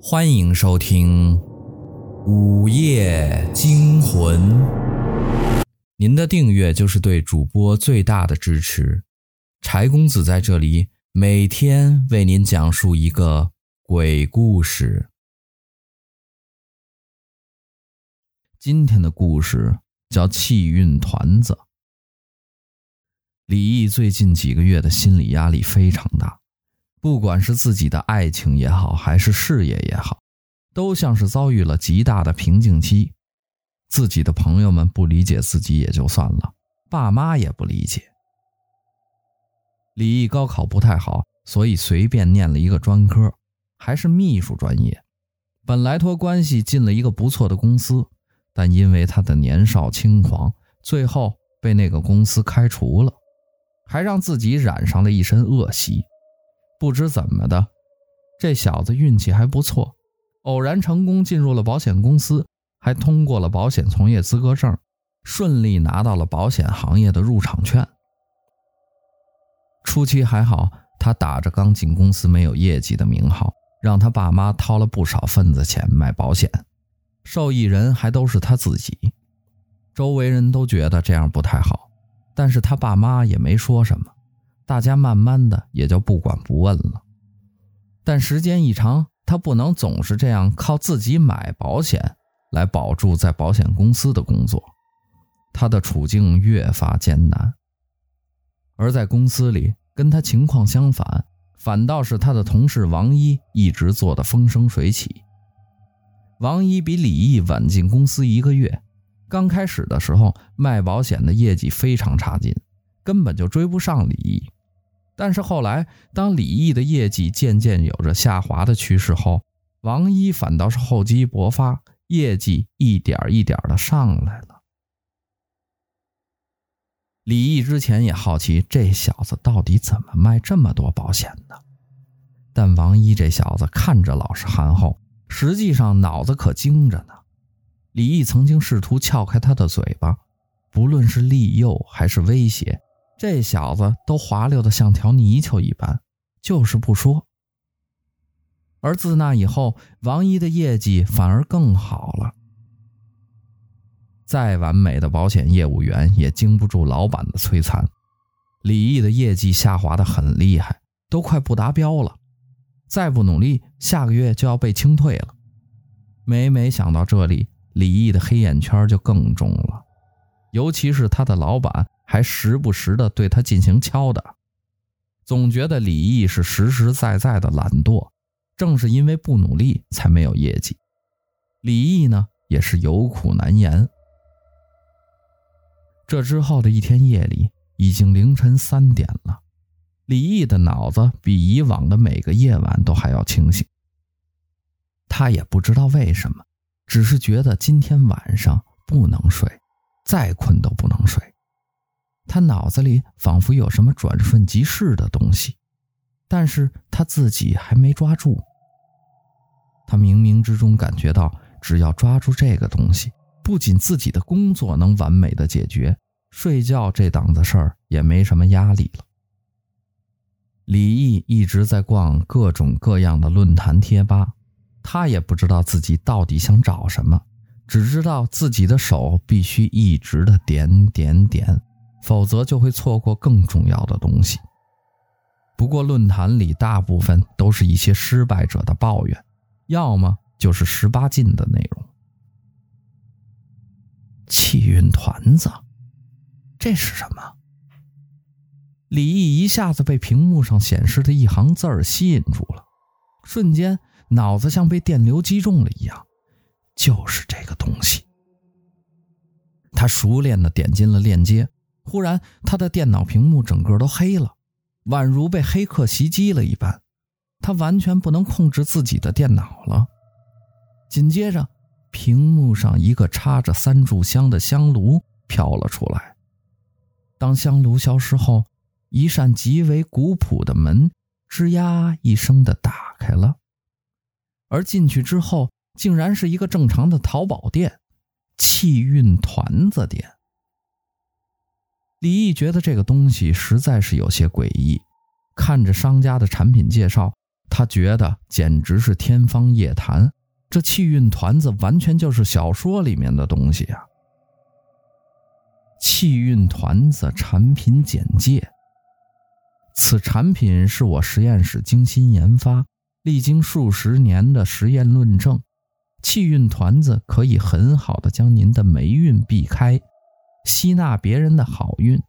欢迎收听《午夜惊魂》。您的订阅就是对主播最大的支持。柴公子在这里每天为您讲述一个鬼故事。今天的故事叫气运团子。李毅最近几个月的心理压力非常大。不管是自己的爱情也好，还是事业也好，都像是遭遇了极大的瓶颈期。自己的朋友们不理解自己也就算了，爸妈也不理解。李毅高考不太好，所以随便念了一个专科，还是秘书专业。本来托关系进了一个不错的公司，但因为他的年少轻狂，最后被那个公司开除了，还让自己染上了一身恶习。不知怎么的，这小子运气还不错，偶然成功进入了保险公司，还通过了保险从业资格证，顺利拿到了保险行业的入场券。初期还好，他打着刚进公司没有业绩的名号，让他爸妈掏了不少份子钱买保险，受益人还都是他自己。周围人都觉得这样不太好，但是他爸妈也没说什么。大家慢慢的也就不管不问了，但时间一长，他不能总是这样靠自己买保险来保住在保险公司的工作，他的处境越发艰难。而在公司里，跟他情况相反，反倒是他的同事王一一直做得风生水起。王一比李毅晚进公司一个月，刚开始的时候卖保险的业绩非常差劲，根本就追不上李毅。但是后来，当李毅的业绩渐渐有着下滑的趋势后，王一反倒是厚积薄发，业绩一点一点的上来了。李毅之前也好奇这小子到底怎么卖这么多保险的，但王一这小子看着老实憨厚，实际上脑子可精着呢。李毅曾经试图撬开他的嘴巴，不论是利诱还是威胁。这小子都滑溜的像条泥鳅一般，就是不说。而自那以后，王一的业绩反而更好了。再完美的保险业务员也经不住老板的摧残。李毅的业绩下滑的很厉害，都快不达标了。再不努力，下个月就要被清退了。每每想到这里，李毅的黑眼圈就更重了。尤其是他的老板。还时不时的对他进行敲打，总觉得李毅是实实在在的懒惰，正是因为不努力才没有业绩。李毅呢，也是有苦难言。这之后的一天夜里，已经凌晨三点了，李毅的脑子比以往的每个夜晚都还要清醒。他也不知道为什么，只是觉得今天晚上不能睡，再困都不能睡。他脑子里仿佛有什么转瞬即逝的东西，但是他自己还没抓住。他冥冥之中感觉到，只要抓住这个东西，不仅自己的工作能完美的解决，睡觉这档子事儿也没什么压力了。李毅一直在逛各种各样的论坛贴吧，他也不知道自己到底想找什么，只知道自己的手必须一直的点点点。否则就会错过更重要的东西。不过论坛里大部分都是一些失败者的抱怨，要么就是十八禁的内容。气运团子，这是什么？李毅一下子被屏幕上显示的一行字儿吸引住了，瞬间脑子像被电流击中了一样，就是这个东西。他熟练的点进了链接。忽然，他的电脑屏幕整个都黑了，宛如被黑客袭击了一般。他完全不能控制自己的电脑了。紧接着，屏幕上一个插着三炷香的香炉飘了出来。当香炉消失后，一扇极为古朴的门吱呀一声的打开了，而进去之后，竟然是一个正常的淘宝店——气运团子店。李毅觉得这个东西实在是有些诡异，看着商家的产品介绍，他觉得简直是天方夜谭，这气运团子完全就是小说里面的东西啊！气运团子产品简介：此产品是我实验室精心研发，历经数十年的实验论证，气运团子可以很好的将您的霉运避开，吸纳别人的好运，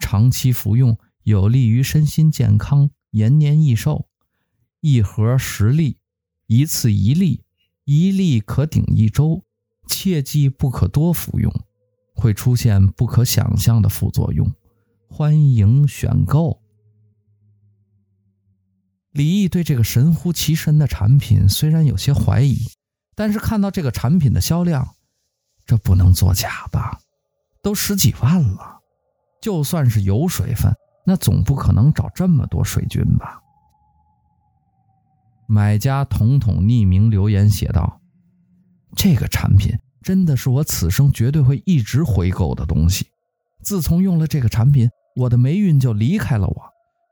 长期服用有利于身心健康，延年益寿。一盒十粒，一次一粒，一粒可顶一周，切记不可多服用，会出现不可想象的副作用。欢迎选购。李毅对这个神乎其神的产品虽然有些怀疑，但是看到这个产品的销量，这不能作假吧？都十几万了，就算是有水分，那总不可能找这么多水军吧？买家统统匿名留言写道：“这个产品真的是我此生绝对会一直回购的东西。自从用了这个产品，我的霉运就离开了我，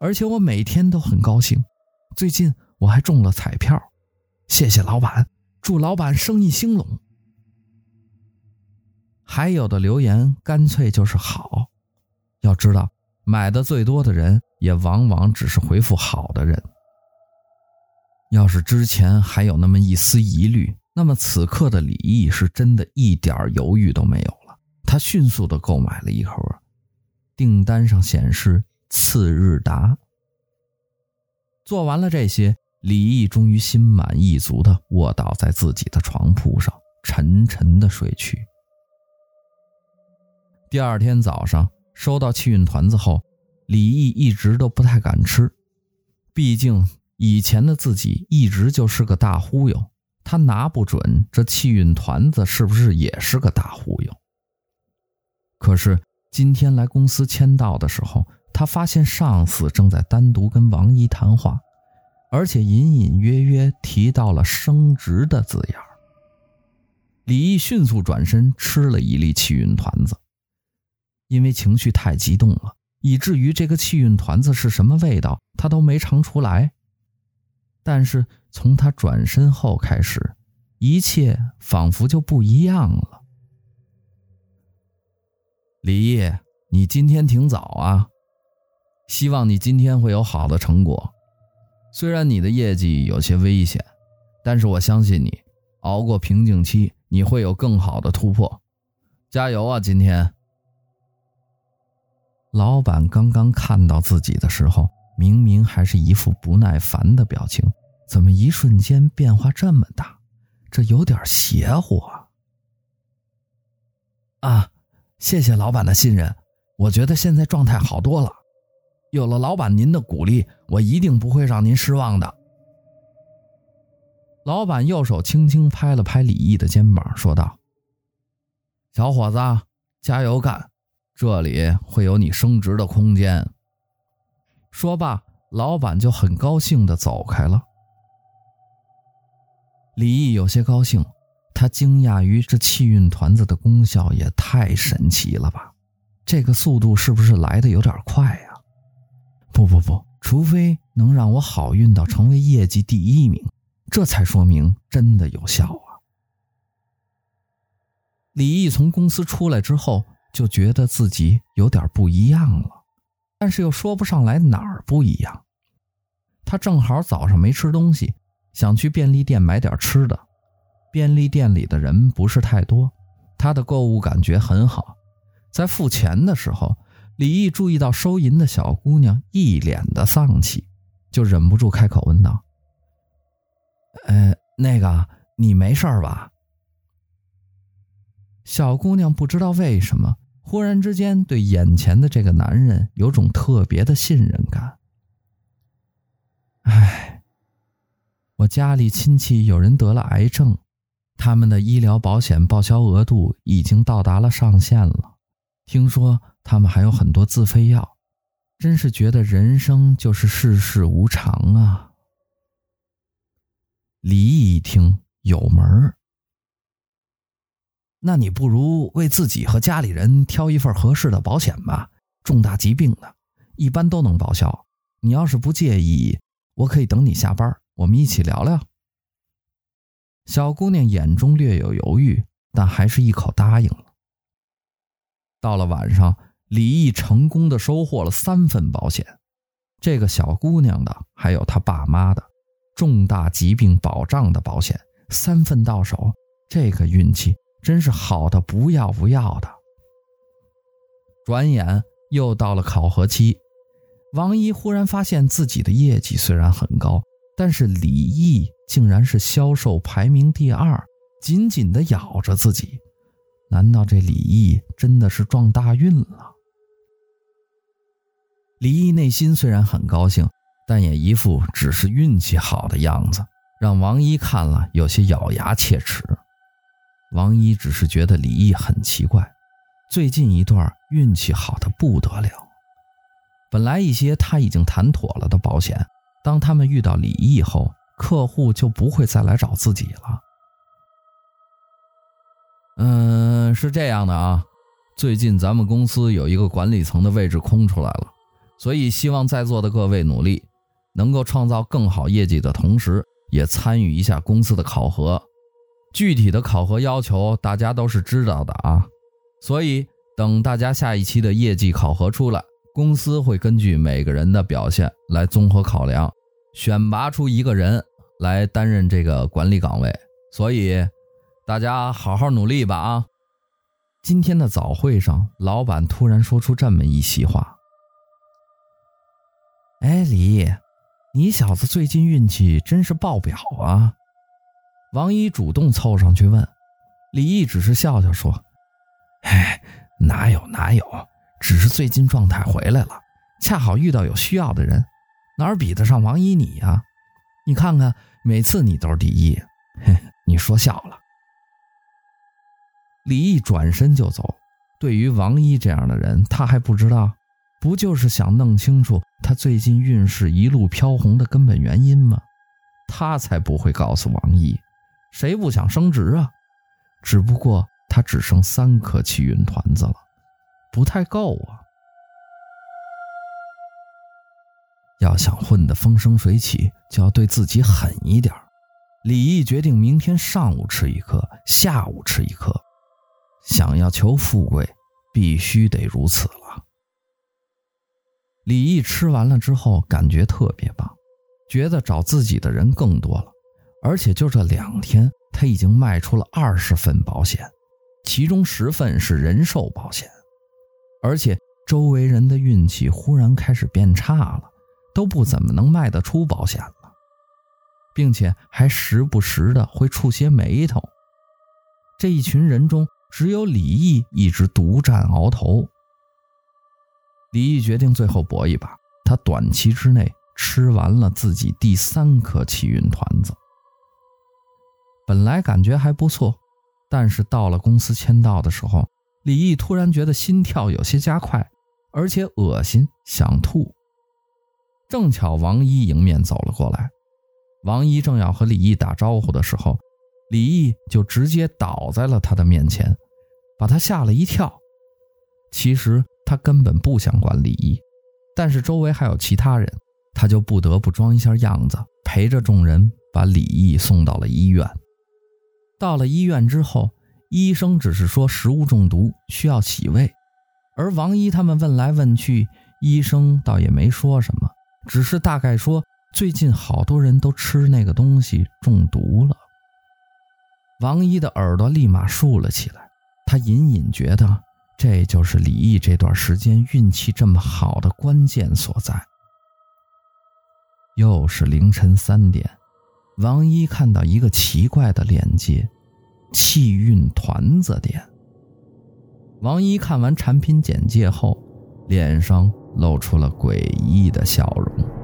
而且我每天都很高兴。最近我还中了彩票，谢谢老板，祝老板生意兴隆。”还有的留言干脆就是好。要知道，买的最多的人也往往只是回复好的人。要是之前还有那么一丝疑虑，那么此刻的李毅是真的一点犹豫都没有了。他迅速的购买了一盒，订单上显示次日达。做完了这些，李毅终于心满意足的卧倒在自己的床铺上，沉沉的睡去。第二天早上收到气运团子后，李毅一直都不太敢吃，毕竟。以前的自己一直就是个大忽悠，他拿不准这气运团子是不是也是个大忽悠。可是今天来公司签到的时候，他发现上司正在单独跟王姨谈话，而且隐隐约约提到了升职的字眼。李毅迅速转身吃了一粒气运团子，因为情绪太激动了，以至于这个气运团子是什么味道，他都没尝出来。但是从他转身后开始，一切仿佛就不一样了。李毅，你今天挺早啊，希望你今天会有好的成果。虽然你的业绩有些危险，但是我相信你，熬过瓶颈期，你会有更好的突破。加油啊，今天！老板刚刚看到自己的时候。明明还是一副不耐烦的表情，怎么一瞬间变化这么大？这有点邪乎啊！啊，谢谢老板的信任，我觉得现在状态好多了。有了老板您的鼓励，我一定不会让您失望的。老板右手轻轻拍了拍李毅的肩膀，说道：“小伙子，加油干，这里会有你升职的空间。”说罢，老板就很高兴地走开了。李毅有些高兴，他惊讶于这气运团子的功效也太神奇了吧？这个速度是不是来得有点快呀？不不不，除非能让我好运到成为业绩第一名，这才说明真的有效啊！李毅从公司出来之后，就觉得自己有点不一样了。但是又说不上来哪儿不一样。他正好早上没吃东西，想去便利店买点吃的。便利店里的人不是太多，他的购物感觉很好。在付钱的时候，李毅注意到收银的小姑娘一脸的丧气，就忍不住开口问道：“呃，那个，你没事吧？”小姑娘不知道为什么。忽然之间，对眼前的这个男人有种特别的信任感。唉，我家里亲戚有人得了癌症，他们的医疗保险报销额度已经到达了上限了。听说他们还有很多自费药，真是觉得人生就是世事无常啊。李毅一听有门儿。那你不如为自己和家里人挑一份合适的保险吧，重大疾病的，一般都能报销。你要是不介意，我可以等你下班，我们一起聊聊。”小姑娘眼中略有犹豫，但还是一口答应了。到了晚上，李毅成功的收获了三份保险，这个小姑娘的，还有她爸妈的重大疾病保障的保险，三份到手，这个运气真是好的不要不要的。转眼又到了考核期，王一忽然发现自己的业绩虽然很高，但是李毅竟然是销售排名第二，紧紧地咬着自己。难道这李毅真的是撞大运了？李毅内心虽然很高兴，但也一副只是运气好的样子，让王一看了有些咬牙切齿。王一只是觉得李毅很奇怪，最近一段运气好的不得了。本来一些他已经谈妥了的保险，当他们遇到李毅后，客户就不会再来找自己了。嗯，是这样的啊，最近咱们公司有一个管理层的位置空出来了，所以希望在座的各位努力，能够创造更好业绩的同时，也参与一下公司的考核。具体的考核要求大家都是知道的啊，所以等大家下一期的业绩考核出来，公司会根据每个人的表现来综合考量，选拔出一个人来担任这个管理岗位。所以。大家好好努力吧啊！今天的早会上，老板突然说出这么一席话：“哎，李，你小子最近运气真是爆表啊！”王一主动凑上去问，李毅只是笑笑说：“哎，哪有哪有，只是最近状态回来了，恰好遇到有需要的人，哪儿比得上王一你呀？你看看，每次你都是第一，嘿，你说笑了。”李毅转身就走。对于王一这样的人，他还不知道，不就是想弄清楚他最近运势一路飘红的根本原因吗？他才不会告诉王一，谁不想升职啊？只不过他只剩三颗气运团子了，不太够啊。要想混得风生水起，就要对自己狠一点。李毅决定明天上午吃一颗，下午吃一颗。想要求富贵，必须得如此了。李毅吃完了之后，感觉特别棒，觉得找自己的人更多了，而且就这两天，他已经卖出了二十份保险，其中十份是人寿保险，而且周围人的运气忽然开始变差了，都不怎么能卖得出保险了，并且还时不时的会触些霉头。这一群人中，只有李毅一直独占鳌头。李毅决定最后搏一把，他短期之内吃完了自己第三颗气运团子。本来感觉还不错，但是到了公司签到的时候，李毅突然觉得心跳有些加快，而且恶心，想吐。正巧王一迎面走了过来，王一正要和李毅打招呼的时候。李毅就直接倒在了他的面前，把他吓了一跳。其实他根本不想管李毅，但是周围还有其他人，他就不得不装一下样子，陪着众人把李毅送到了医院。到了医院之后，医生只是说食物中毒需要洗胃，而王一他们问来问去，医生倒也没说什么，只是大概说最近好多人都吃那个东西中毒了。王一的耳朵立马竖了起来，他隐隐觉得这就是李毅这段时间运气这么好的关键所在。又是凌晨三点，王一看到一个奇怪的链接，气运团子店。王一看完产品简介后，脸上露出了诡异的笑容。